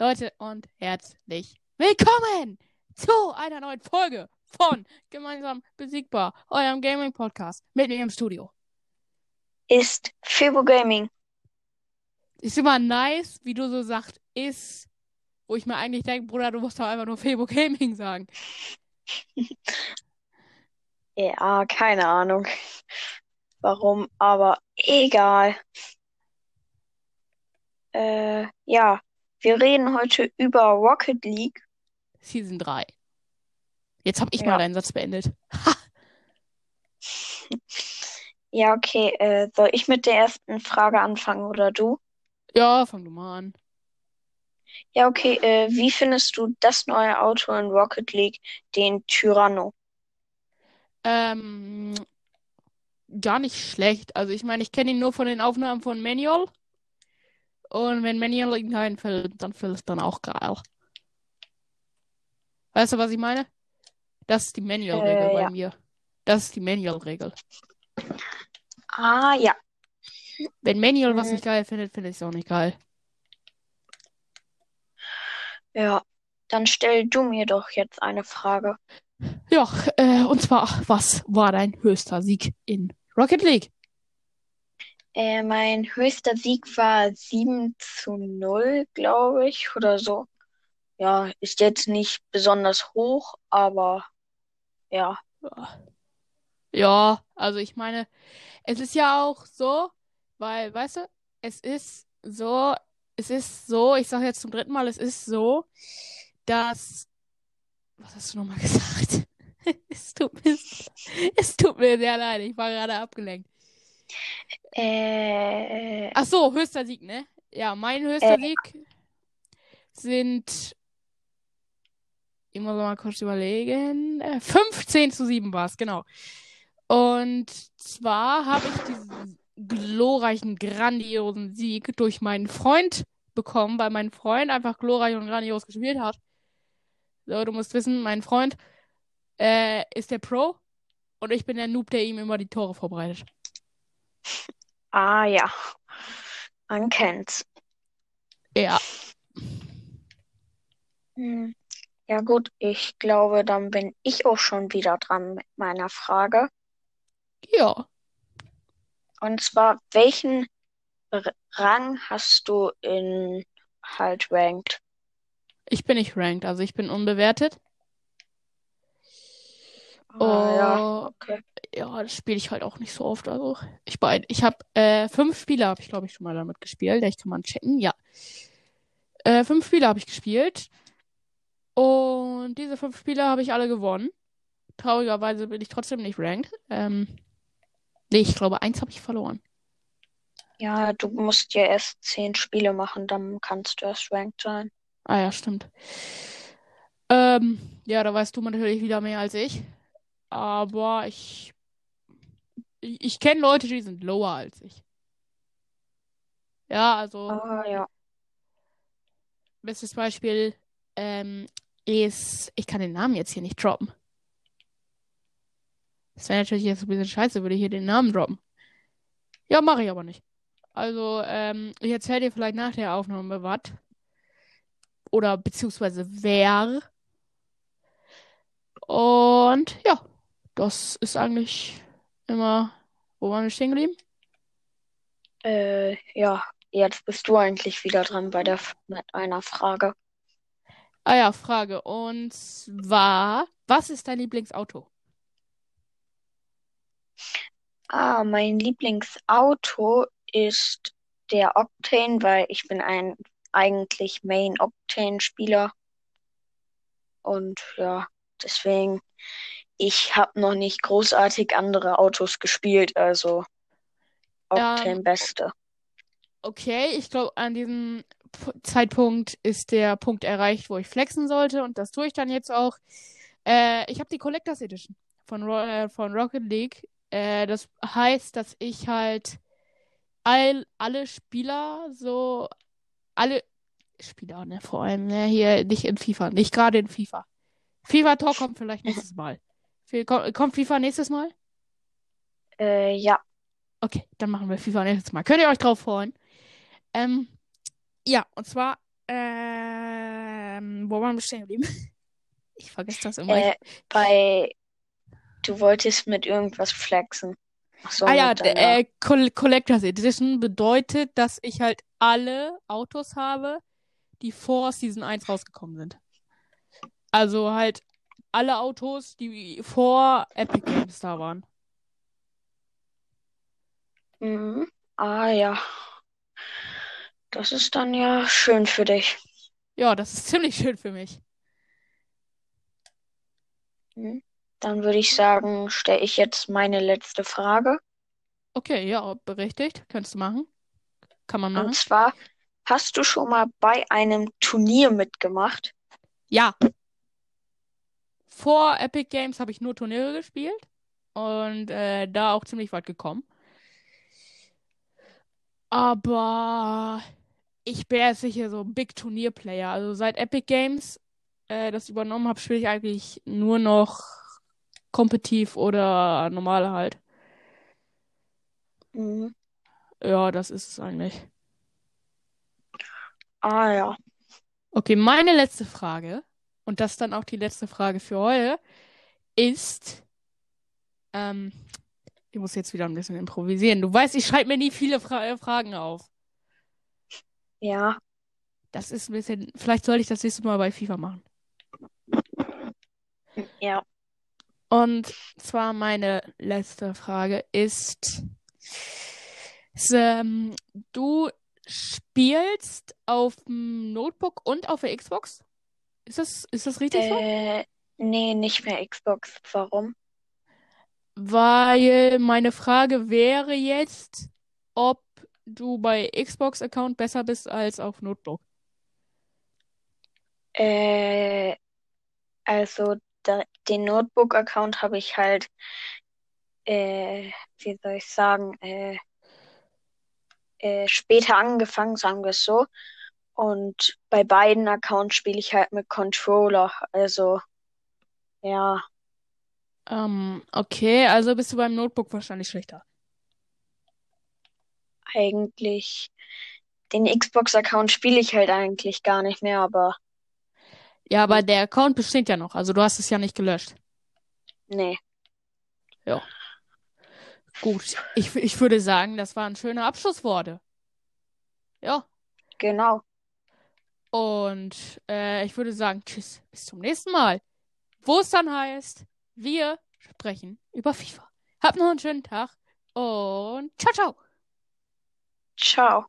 Leute und herzlich willkommen zu einer neuen Folge von Gemeinsam Besiegbar, eurem Gaming-Podcast mit mir im Studio. Ist Febo Gaming. Ist immer nice, wie du so sagst, ist, wo ich mir eigentlich denke, Bruder, du musst doch einfach nur Febo Gaming sagen. Ja, keine Ahnung. Warum, aber egal. Äh, ja, wir reden heute über Rocket League. Season 3. Jetzt habe ich Ja. mal deinen Satz beendet. Ha! Ja, okay. Äh, soll ich mit der ersten Frage anfangen oder du? Ja, fang du mal an. Ja, okay. Äh, wie findest du das neue Auto in Rocket League, den Tyranno? Ähm, gar nicht schlecht. Also ich meine, ich kenne ihn nur von den Aufnahmen von Manual. Und wenn Manual ihn einfällt, dann fällt es dann auch geil. Weißt du, was ich meine? Das ist die Manual-Regel Äh, bei ja. mir. Das ist die Manual-Regel. Ah, ja. Wenn Manual was Mhm. nicht geil findet, finde ich es auch nicht geil. Ja. Dann stell du mir doch jetzt eine Frage. Ja, äh, und zwar, was war dein höchster Sieg in Rocket League? Äh, mein höchster Sieg war 7 zu 0, glaube ich, oder so. Ja, ist jetzt nicht besonders hoch, aber ja. Ja, also ich meine, es ist ja auch so, weil, weißt du, es ist so, es ist so, ich sage jetzt zum dritten Mal, es ist so, dass, was hast du nochmal gesagt? Es tut mir, es tut mir sehr leid, ich war gerade abgelenkt. Äh, Ach so, höchster Sieg, ne? Ja, mein höchster Äh. Sieg sind, ich muss mal kurz überlegen, äh, 15 zu 7 war es, genau. Und zwar habe ich diesen glorreichen, grandiosen Sieg durch meinen Freund bekommen, weil mein Freund einfach glorreich und grandios gespielt hat. So, du musst wissen, mein Freund äh, ist der Pro und ich bin der Noob, der ihm immer die Tore vorbereitet. Ah ja, man kennt's. Ja, Hm. Ja gut, ich glaube, dann bin ich auch schon wieder dran mit meiner Frage. ja. Und zwar, welchen R Rang hast du in halt Ranked? Ich bin nicht ranked, also ich bin unbewertet. Ah, ja, Oh, okay. Ja, das spiele ich halt auch nicht so oft. Also ich bei, ich habe äh, fünf Spiele habe ich glaube ich schon mal damit gespielt. Ich kann mal checken. Ja, äh, fünf Spiele habe ich gespielt und diese fünf Spiele habe ich alle gewonnen. Traurigerweise bin ich trotzdem nicht ranked. Ähm, nee, ich glaube eins habe ich verloren. Ja, du musst ja erst zehn Spiele machen, dann kannst du erst Ranked sein. Ah ja, stimmt. Ähm, ja, da weißt du natürlich wieder mehr als ich. Aber ich, ich, ich kenne Leute, die sind lower als ich. Ja, also Ah, ja. bestes Beispiel ähm, ist, ich kann den Namen jetzt hier nicht droppen. Das wäre natürlich jetzt ein bisschen scheiße, würde ich hier den Namen droppen. Ja, mache ich aber nicht. Also, ähm, ich erzähle dir vielleicht nach der Aufnahme was. Oder beziehungsweise wer. Und ja, das ist eigentlich immer, wo waren wir stehen geblieben? Äh, ja, jetzt bist du eigentlich wieder dran bei der mit einer Frage. Ah ja, Frage. Und zwar, was ist dein Lieblingsauto? Ah, mein Lieblingsauto ist der Octane, weil ich bin ein eigentlich Main Octane-Spieler. Und ja, deswegen, ich habe noch nicht großartig andere Autos gespielt, also Octane Ähm, Beste. Okay, ich glaube, an diesem P Zeitpunkt ist der Punkt erreicht, wo ich flexen sollte und das tue ich dann jetzt auch. Äh, ich habe die Collectors Edition von, Ro äh, von Rocket League. Äh, das heißt, dass ich halt all, alle Spieler so, alle Spieler, ne, vor allem, ne, hier nicht in FIFA, nicht gerade in FIFA. FIFA Talk kommt vielleicht nächstes Mal. Viel- ko- Kommt FIFA nächstes Mal? Äh, ja, Okay, dann machen wir FIFA nächstes Mal. Könnt ihr euch drauf freuen? Ähm, ja, und zwar, äh, ähm, wo waren wir stehen geblieben? Ich vergesse das immer. Äh, bei, du wolltest mit irgendwas flexen. So, ah ja, äh, Col Collectors Edition bedeutet, dass ich halt alle Autos habe, die vor Season 1 rausgekommen sind. Also halt alle Autos, die vor Epic Games da waren. Mhm. Ah ja, das ist dann ja schön für dich. Ja, das ist ziemlich schön für mich. Mhm. Dann würde ich sagen, stelle ich jetzt meine letzte Frage. Okay, ja, berechtigt. Könntest du machen. Kann man Und machen. zwar, hast du schon mal bei einem Turnier mitgemacht? Ja, vor Epic Games habe ich nur Turniere gespielt und äh, da auch ziemlich weit gekommen. Aber ich bin jetzt sicher so ein Big Turnierplayer. Also seit Epic Games äh, das übernommen habe, spiele ich eigentlich nur noch kompetitiv oder normal halt. Mhm. Ja, das ist es eigentlich. Ah ja. Okay, meine letzte Frage, und das dann auch die letzte Frage für heute, ist, ähm, ich muss jetzt wieder ein bisschen improvisieren. Du weißt, ich schreibe mir nie viele Fra äh, Fragen auf. Ja. Das ist ein bisschen, vielleicht sollte ich das nächste Mal bei FIFA machen. Ja. Und zwar meine letzte Frage ist, ist, ähm, du spielst auf dem Notebook und auf der Xbox? Ist das, ist das richtig so? Äh, nee, nicht mehr Xbox. Warum? Weil meine Frage wäre jetzt, ob du bei Xbox-Account besser bist als auf Notebook. Äh, also da, den Notebook-Account habe ich halt, äh, wie soll ich sagen, äh, äh, später angefangen, sagen wir es so. Und bei beiden Accounts spiele ich halt mit Controller. Also, ja, Ähm, okay, also bist du beim Notebook wahrscheinlich schlechter. eigentlich den Xbox-Account spiele ich halt eigentlich gar nicht mehr, aber Ja, aber der Account besteht ja noch, also du hast es ja nicht gelöscht. nee. Ja, gut. Ich, ich würde sagen, das waren schöne Abschlussworte. Ja, Genau. Und äh, ich würde sagen, tschüss, bis zum nächsten Mal, wo es dann heißt, wir sprechen über FIFA. Habt noch einen schönen Tag und ciao, ciao. Ciao.